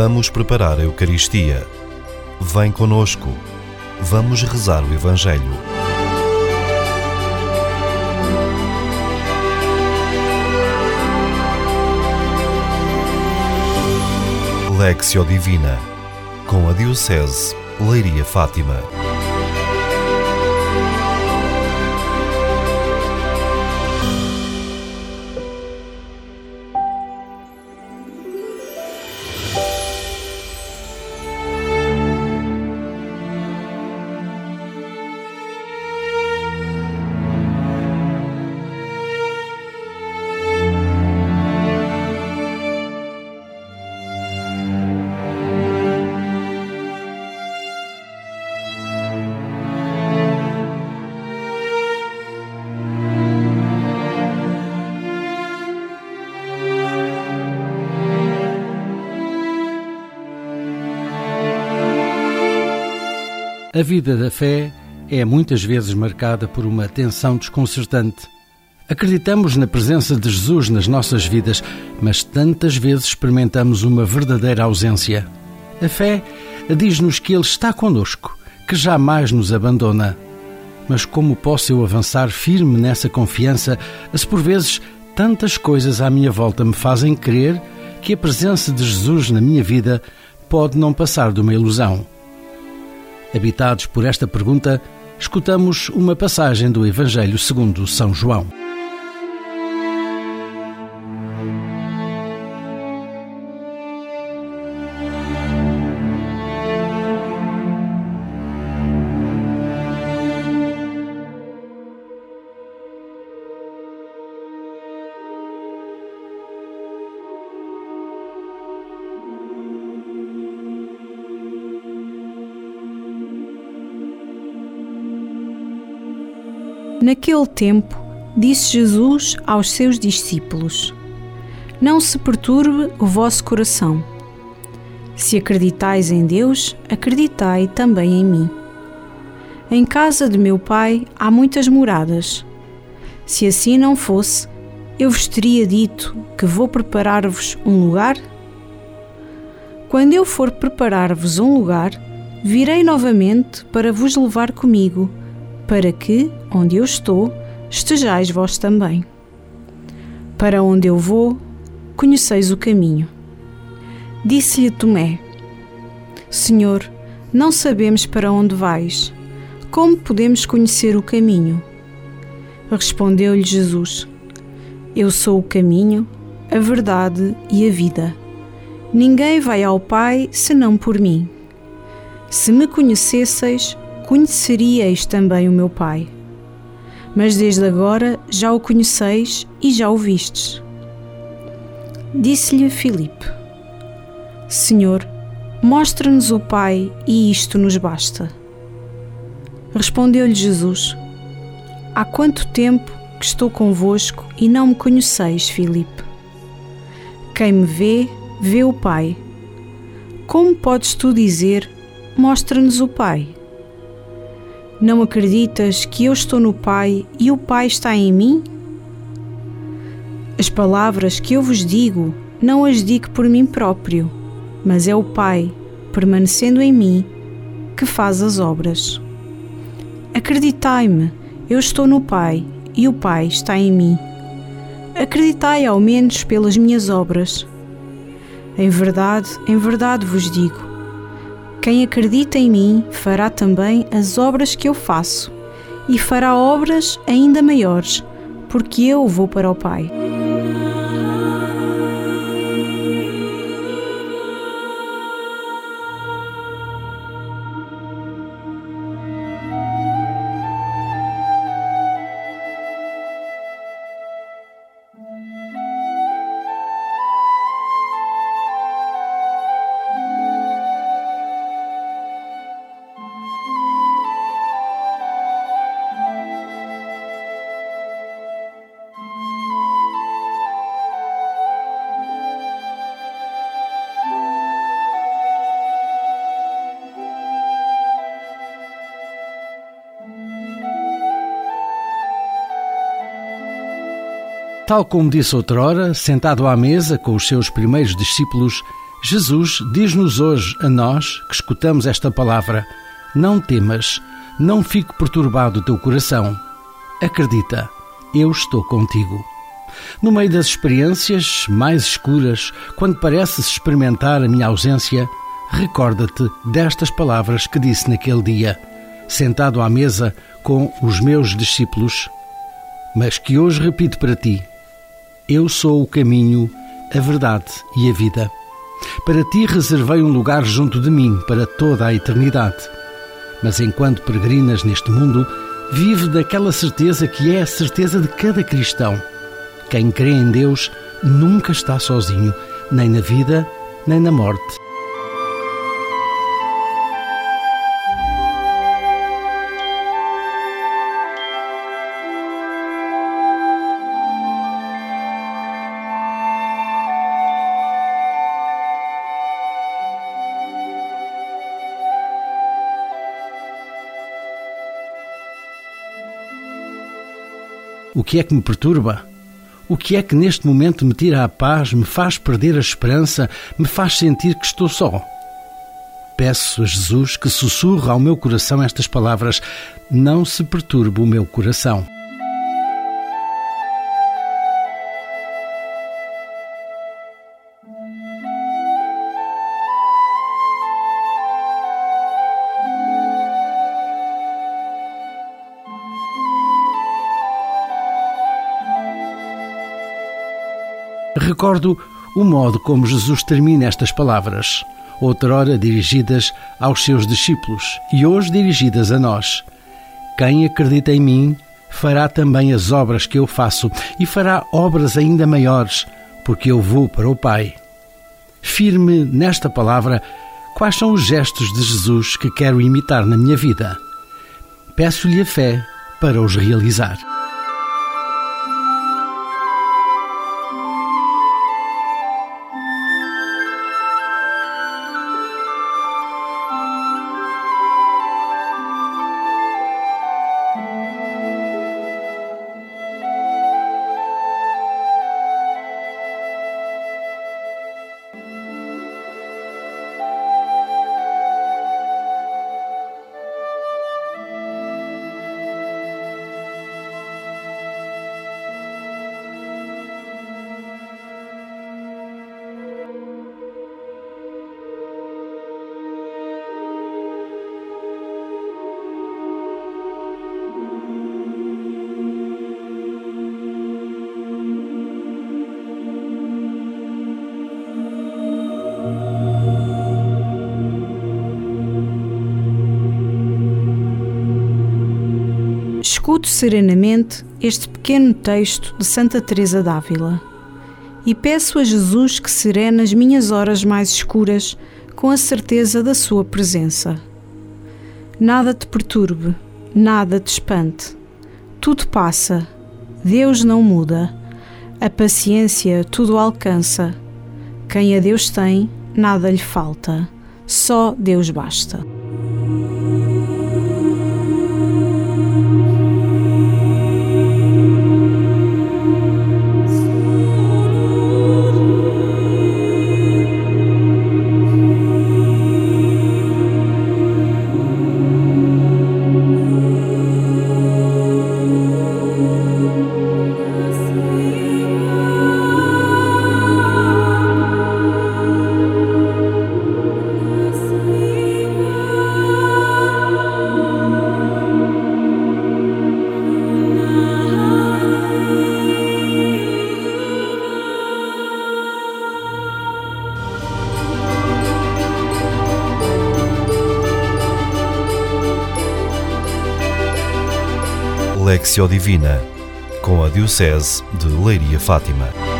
Vamos preparar a Eucaristia. Vem conosco. Vamos rezar o Evangelho. Lexio Divina com a Diocese Leiria Fátima. A vida da fé é muitas vezes marcada por uma tensão desconcertante. Acreditamos na presença de Jesus nas nossas vidas, mas tantas vezes experimentamos uma verdadeira ausência. A fé diz-nos que Ele está conosco, que jamais nos abandona. Mas como posso eu avançar firme nessa confiança se por vezes tantas coisas à minha volta me fazem crer que a presença de Jesus na minha vida pode não passar de uma ilusão? Habitados por esta pergunta, escutamos uma passagem do Evangelho segundo São João. Naquele tempo, disse Jesus aos seus discípulos: Não se perturbe o vosso coração. Se acreditais em Deus, acreditai também em mim. Em casa de meu Pai há muitas moradas. Se assim não fosse, eu vos teria dito que vou preparar-vos um lugar? Quando eu for preparar-vos um lugar, virei novamente para vos levar comigo para que, onde eu estou, estejais vós também. Para onde eu vou, conheceis o caminho. Disse-lhe Tomé: Senhor, não sabemos para onde vais. Como podemos conhecer o caminho? Respondeu-lhe Jesus: Eu sou o caminho, a verdade e a vida. Ninguém vai ao Pai senão por mim. Se me conhecesseis, conheceríeis também o meu Pai. Mas desde agora já o conheceis e já o vistes. Disse-lhe Filipe: Senhor, mostra-nos o Pai e isto nos basta. Respondeu-lhe Jesus: Há quanto tempo que estou convosco e não me conheceis, Filipe? Quem me vê, vê o Pai. Como podes tu dizer: Mostra-nos o Pai? Não acreditas que eu estou no Pai e o Pai está em mim? As palavras que eu vos digo, não as digo por mim próprio, mas é o Pai, permanecendo em mim, que faz as obras. Acreditai-me, eu estou no Pai e o Pai está em mim. Acreditai ao menos pelas minhas obras. Em verdade, em verdade vos digo quem acredita em mim fará também as obras que eu faço, e fará obras ainda maiores, porque eu vou para o Pai. Tal como disse outrora, sentado à mesa com os seus primeiros discípulos, Jesus diz-nos hoje, a nós que escutamos esta palavra: Não temas, não fique perturbado o teu coração. Acredita, eu estou contigo. No meio das experiências mais escuras, quando pareces experimentar a minha ausência, recorda-te destas palavras que disse naquele dia, sentado à mesa com os meus discípulos, mas que hoje repito para ti: Eu sou o caminho, a verdade e a vida. Para ti reservei um lugar junto de mim para toda a eternidade. Mas enquanto peregrinas neste mundo, vive daquela certeza que é a certeza de cada cristão. Quem crê em Deus nunca está sozinho, nem na vida, nem na morte. O que é que me perturba? O que é que neste momento me tira a paz, me faz perder a esperança, me faz sentir que estou só? Peço a Jesus que sussurre ao meu coração estas palavras: Não se perturbe o meu coração. Recordo o modo como Jesus termina estas palavras, outrora dirigidas aos seus discípulos e hoje dirigidas a nós. Quem acredita em mim fará também as obras que eu faço e fará obras ainda maiores, porque eu vou para o Pai. Firme nesta palavra, quais são os gestos de Jesus que quero imitar na minha vida? Peço-lhe a fé para os realizar. Escuto serenamente este pequeno texto de Santa Teresa d'Ávila e peço a Jesus que serene as minhas horas mais escuras com a certeza da sua presença. Nada te perturbe, nada te espante. Tudo passa, Deus não muda. A paciência tudo alcança. Quem a Deus tem, nada lhe falta. Só Deus basta. Lexio Divina, com a Diocese de Leiria Fátima.